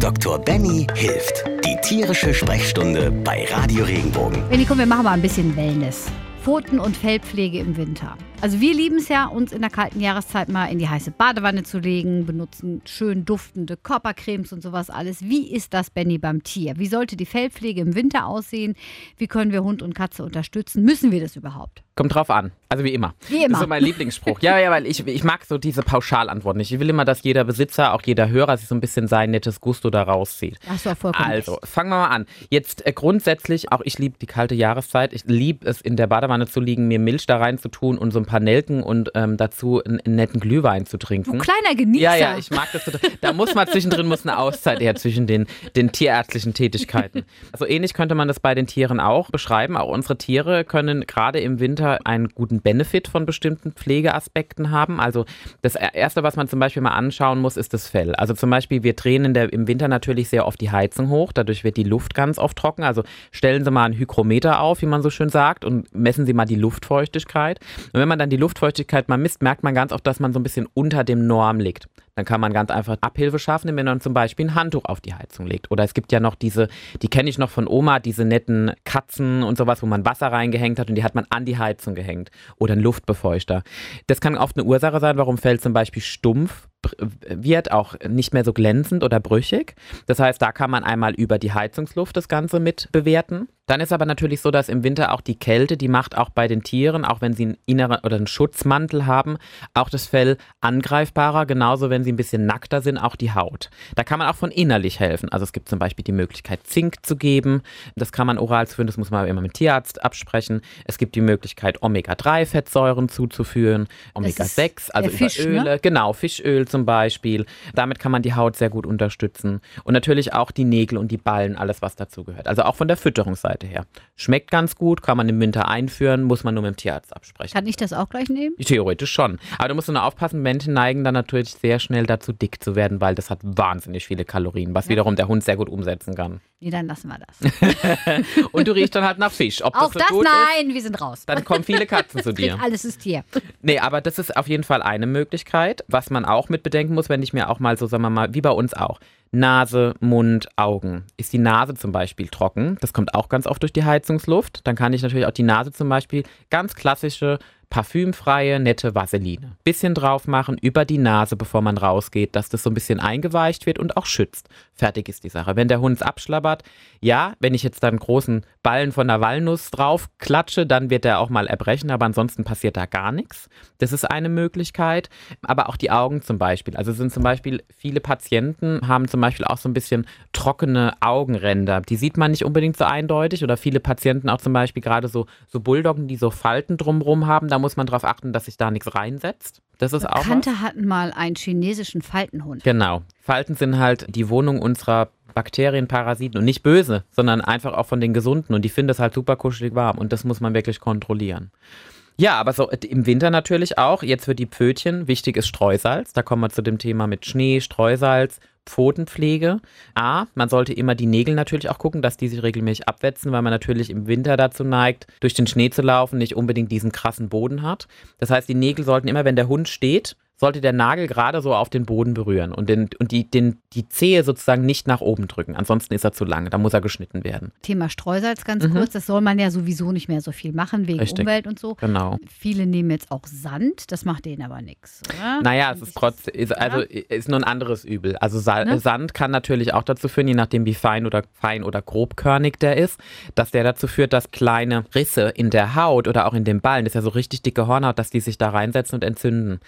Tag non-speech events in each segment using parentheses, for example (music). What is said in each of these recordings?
Dr. Benny hilft. Die tierische Sprechstunde bei Radio Regenbogen. Benny, komm, wir machen mal ein bisschen Wellness. Pfoten- und Fellpflege im Winter. Also wir lieben es ja, uns in der kalten Jahreszeit mal in die heiße Badewanne zu legen, benutzen schön duftende Körpercremes und sowas alles. Wie ist das, Benny, beim Tier? Wie sollte die Fellpflege im Winter aussehen? Wie können wir Hund und Katze unterstützen? Müssen wir das überhaupt? Kommt drauf an. Also wie immer. Wie immer. Das ist so mein Lieblingsspruch. ja, ja, weil ich, ich mag so diese Pauschalantworten nicht. Ich will immer, dass jeder Besitzer, auch jeder Hörer sich so ein bisschen sein nettes Gusto da rauszieht. Hast du auch vollkommen Also, recht. fangen wir mal an. Jetzt äh, grundsätzlich, auch ich liebe die kalte Jahreszeit. Ich liebe es, in der Badewanne zu liegen, mir Milch da rein zu tun und so ein paar Nelken und ähm, dazu einen, einen netten Glühwein zu trinken. Du kleiner Genießer. Ja, ja, ich mag das. Da muss man zwischendrin muss eine Auszeit her zwischen den, den tierärztlichen Tätigkeiten. Also ähnlich könnte man das bei den Tieren auch beschreiben. Auch unsere Tiere können gerade im Winter einen guten Benefit von bestimmten Pflegeaspekten haben. Also das Erste, was man zum Beispiel mal anschauen muss, ist das Fell. Also zum Beispiel, wir drehen in der, im Winter natürlich sehr oft die Heizung hoch. Dadurch wird die Luft ganz oft trocken. Also stellen Sie mal einen Hygrometer auf, wie man so schön sagt, und messen Sie mal die Luftfeuchtigkeit. Und wenn man dann die Luftfeuchtigkeit mal misst, merkt man ganz oft, dass man so ein bisschen unter dem Norm liegt. Dann kann man ganz einfach Abhilfe schaffen, indem man zum Beispiel ein Handtuch auf die Heizung legt. Oder es gibt ja noch diese, die kenne ich noch von Oma, diese netten Katzen und sowas, wo man Wasser reingehängt hat und die hat man an die Heizung gehängt. Oder ein Luftbefeuchter. Das kann oft eine Ursache sein, warum Fell zum Beispiel stumpf wird, auch nicht mehr so glänzend oder brüchig. Das heißt, da kann man einmal über die Heizungsluft das Ganze mit bewerten. Dann ist aber natürlich so, dass im Winter auch die Kälte, die macht auch bei den Tieren, auch wenn sie einen inneren oder einen Schutzmantel haben, auch das Fell angreifbarer, genauso wenn sie ein bisschen nackter sind, auch die Haut. Da kann man auch von innerlich helfen. Also es gibt zum Beispiel die Möglichkeit, Zink zu geben. Das kann man oral zuführen, das muss man immer mit Tierarzt absprechen. Es gibt die Möglichkeit, Omega-3-Fettsäuren zuzuführen, Omega-6, also der Fisch, über Öle, ne? genau, Fischöl zum Beispiel. Damit kann man die Haut sehr gut unterstützen. Und natürlich auch die Nägel und die Ballen, alles was dazu gehört. Also auch von der Fütterungsseite her. Schmeckt ganz gut, kann man im Winter einführen, muss man nur mit dem Tierarzt absprechen. Kann ich das auch gleich nehmen? Theoretisch schon. Aber du musst nur aufpassen, Männchen neigen dann natürlich sehr schnell dazu, dick zu werden, weil das hat wahnsinnig viele Kalorien, was wiederum der Hund sehr gut umsetzen kann. Nee, dann lassen wir das. (laughs) Und du riechst dann halt nach Fisch. Ob auch das so das? Nein, wir sind raus. ist, dann kommen viele Katzen zu (laughs) dir. Alles ist hier. Nee, aber das ist auf jeden Fall eine Möglichkeit. Was man auch mit bedenken muss, wenn ich mir auch mal so, sagen wir mal, wie bei uns auch, Nase, Mund, Augen. Ist die Nase zum Beispiel trocken? Das kommt auch ganz oft durch die Heizungsluft. Dann kann ich natürlich auch die Nase zum Beispiel ganz klassische parfümfreie, nette Vaseline. Bisschen drauf machen über die Nase, bevor man rausgeht, dass das so ein bisschen eingeweicht wird und auch schützt. Fertig ist die Sache. Wenn der Hund es abschlabbert, ja, wenn ich jetzt dann großen Ballen von der Walnuss drauf klatsche, dann wird er auch mal erbrechen, aber ansonsten passiert da gar nichts. Das ist eine Möglichkeit. Aber auch die Augen zum Beispiel. Also sind zum Beispiel viele Patienten haben zum Beispiel auch so ein bisschen trockene Augenränder. Die sieht man nicht unbedingt so eindeutig oder viele Patienten auch zum Beispiel gerade so, so Bulldoggen, die so Falten drumrum haben. Da muss man darauf achten, dass sich da nichts reinsetzt. Das ist auch. Bekannte hatten mal einen chinesischen Faltenhund. Genau. Falten sind halt die Wohnung unserer Bakterien, Parasiten und nicht böse, sondern einfach auch von den Gesunden und die finden das halt super kuschelig warm und das muss man wirklich kontrollieren. Ja, aber so äh, im Winter natürlich auch. Jetzt für die Pfötchen wichtig ist Streusalz. Da kommen wir zu dem Thema mit Schnee, Streusalz, Pfotenpflege. A, man sollte immer die Nägel natürlich auch gucken, dass die sich regelmäßig abwetzen, weil man natürlich im Winter dazu neigt, durch den Schnee zu laufen, nicht unbedingt diesen krassen Boden hat. Das heißt, die Nägel sollten immer, wenn der Hund steht, sollte der Nagel gerade so auf den Boden berühren und, den, und die, den, die Zehe sozusagen nicht nach oben drücken. Ansonsten ist er zu lang, da muss er geschnitten werden. Thema Streusalz ganz kurz. Das soll man ja sowieso nicht mehr so viel machen wegen Mhm. Richtig. Umwelt und so. Genau. Viele nehmen jetzt auch Sand. Das macht denen aber nichts? Naja, es ist trotzdem, ist, also ist nur ein anderes Übel. Also Sa Ne? Sand kann natürlich auch dazu führen, je nachdem wie fein oder fein oder grobkörnig der ist, dass der dazu führt, dass kleine Risse in der Haut oder auch in den Ballen, das ist ja so richtig dicke Hornhaut, dass die sich da reinsetzen und entzünden.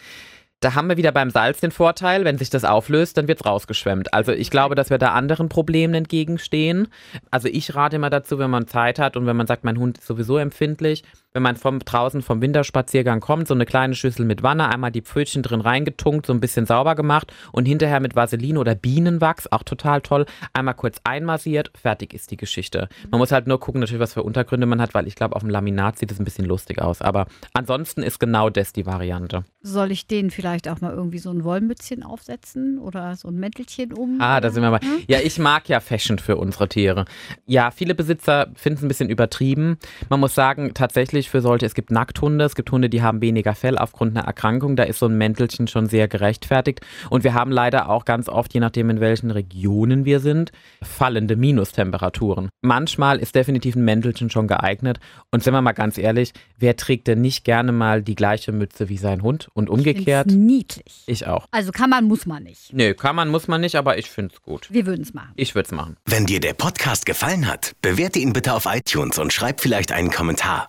Da haben wir wieder beim Salz den Vorteil, wenn sich das auflöst, dann wird es rausgeschwemmt. Also ich glaube, dass wir da anderen Problemen entgegenstehen. Also ich rate immer dazu, wenn man Zeit hat und wenn man sagt, mein Hund ist sowieso empfindlich, wenn man vom draußen vom Winterspaziergang kommt, so eine kleine Schüssel mit Wanne, einmal die Pfötchen drin reingetunkt, so ein bisschen sauber gemacht und hinterher mit Vaseline oder Bienenwachs, auch total toll, einmal kurz einmassiert, fertig ist die Geschichte. Man muss halt nur gucken, natürlich, was für Untergründe man hat, weil ich glaube, auf dem Laminat sieht es ein bisschen lustig aus. Aber ansonsten ist genau das die Variante. Soll ich denen vielleicht auch mal irgendwie so ein Wollmützchen aufsetzen oder so ein Mäntelchen um? Ah, da sind wir mal. Ja, ich mag ja Fashion für unsere Tiere. Ja, viele Besitzer finden es ein bisschen übertrieben. Man muss sagen, tatsächlich empfindlich für solche. Es gibt Nackthunde, es gibt Hunde, die haben weniger Fell aufgrund einer Erkrankung. Da ist so ein Mäntelchen schon sehr gerechtfertigt. Und wir haben leider auch ganz oft, je nachdem in welchen Regionen wir sind, fallende Minustemperaturen. Manchmal ist definitiv ein Mäntelchen schon geeignet. Und sind wir mal ganz ehrlich, wer trägt denn nicht gerne mal die gleiche Mütze wie sein Hund und umgekehrt? Ich niedlich. Ich auch. Also kann man, muss man nicht. Nö, kann man, muss man nicht, aber ich finde es gut. Wir würden es machen. Ich würde es machen. Wenn dir der Podcast gefallen hat, bewerte ihn bitte auf iTunes und schreib vielleicht einen Kommentar.